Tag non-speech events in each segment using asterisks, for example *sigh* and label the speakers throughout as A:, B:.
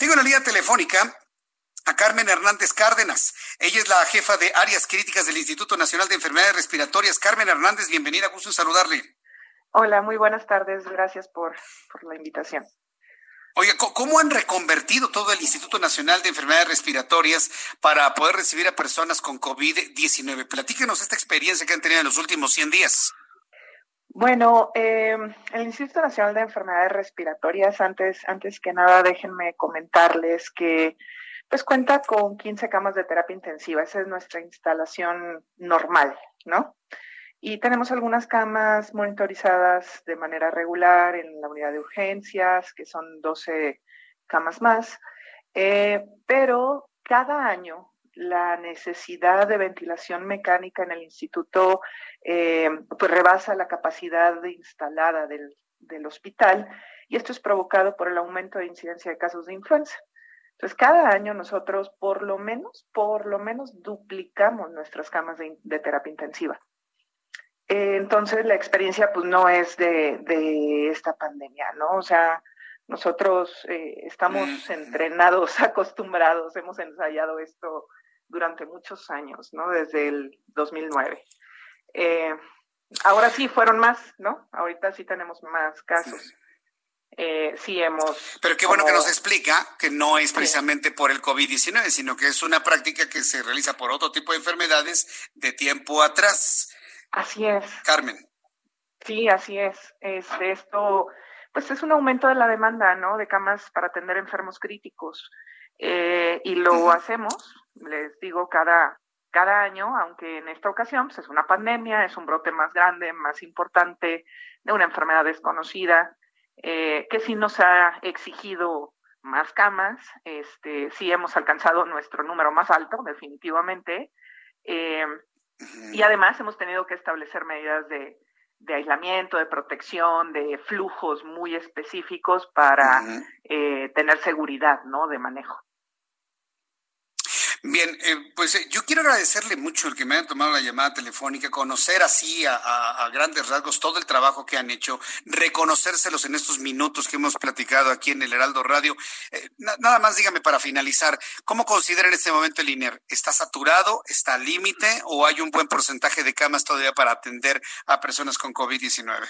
A: Tengo la línea telefónica a Carmen Hernández Cárdenas. Ella es la jefa de áreas críticas del Instituto Nacional de Enfermedades Respiratorias. Carmen Hernández, bienvenida, gusto en saludarle.
B: Hola, muy buenas tardes, gracias por, por la invitación.
A: Oiga, ¿cómo han reconvertido todo el Instituto Nacional de Enfermedades Respiratorias para poder recibir a personas con COVID-19? Platíquenos esta experiencia que han tenido en los últimos 100 días.
B: Bueno, eh, el Instituto Nacional de Enfermedades Respiratorias, antes, antes que nada, déjenme comentarles que pues cuenta con 15 camas de terapia intensiva. Esa es nuestra instalación normal, ¿no? Y tenemos algunas camas monitorizadas de manera regular en la unidad de urgencias, que son 12 camas más. Eh, pero cada año la necesidad de ventilación mecánica en el instituto eh, pues rebasa la capacidad instalada del, del hospital y esto es provocado por el aumento de incidencia de casos de influenza. Entonces, cada año nosotros por lo menos, por lo menos duplicamos nuestras camas de, de terapia intensiva. Eh, entonces, la experiencia pues no es de, de, esta pandemia, ¿no? O sea, nosotros eh, estamos entrenados, *laughs* acostumbrados, hemos ensayado esto durante muchos años, ¿no? Desde el 2009. Eh, ahora sí fueron más, ¿no? Ahorita sí tenemos más casos. Eh, sí hemos...
A: Pero qué bueno como... que nos explica que no es precisamente sí. por el COVID-19, sino que es una práctica que se realiza por otro tipo de enfermedades de tiempo atrás.
B: Así es.
A: Carmen.
B: Sí, así es. Este, esto, pues es un aumento de la demanda, ¿no? De camas para atender enfermos críticos. Eh, y lo uh -huh. hacemos, les digo, cada, cada año, aunque en esta ocasión pues es una pandemia, es un brote más grande, más importante, de una enfermedad desconocida, eh, que sí nos ha exigido más camas, este, sí hemos alcanzado nuestro número más alto, definitivamente, eh, y además hemos tenido que establecer medidas de, de, aislamiento, de protección, de flujos muy específicos para uh -huh. eh, tener seguridad ¿no? de manejo.
A: Bien, eh, pues eh, yo quiero agradecerle mucho el que me haya tomado la llamada telefónica, conocer así a, a, grandes rasgos todo el trabajo que han hecho, reconocérselos en estos minutos que hemos platicado aquí en el Heraldo Radio. Eh, na, nada más dígame para finalizar, ¿cómo considera en este momento el INER? ¿Está saturado? ¿Está al límite? ¿O hay un buen porcentaje de camas todavía para atender a personas con COVID-19?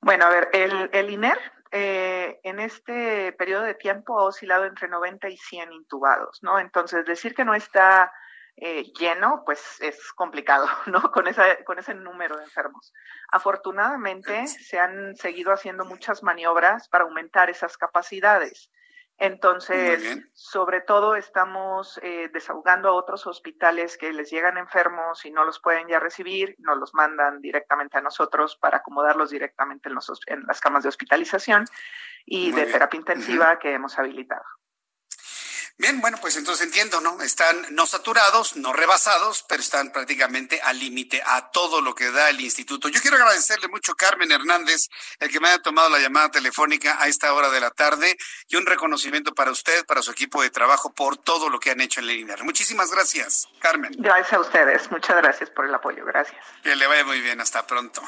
B: Bueno, a ver, el, el INER eh, en este periodo de tiempo ha oscilado entre 90 y 100 intubados, ¿no? Entonces, decir que no está eh, lleno, pues es complicado, *laughs* ¿no? Con, esa, con ese número de enfermos. Afortunadamente, se han seguido haciendo muchas maniobras para aumentar esas capacidades. Entonces, sobre todo estamos eh, desahogando a otros hospitales que les llegan enfermos y no los pueden ya recibir, nos los mandan directamente a nosotros para acomodarlos directamente en, los, en las camas de hospitalización y Muy de bien. terapia intensiva uh -huh. que hemos habilitado.
A: Bien, bueno, pues entonces entiendo, ¿no? Están no saturados, no rebasados, pero están prácticamente al límite a todo lo que da el instituto. Yo quiero agradecerle mucho a Carmen Hernández, el que me haya tomado la llamada telefónica a esta hora de la tarde, y un reconocimiento para usted, para su equipo de trabajo, por todo lo que han hecho en el INER. Muchísimas gracias, Carmen.
B: Gracias a ustedes, muchas gracias por el apoyo, gracias.
A: Que le vaya muy bien, hasta pronto.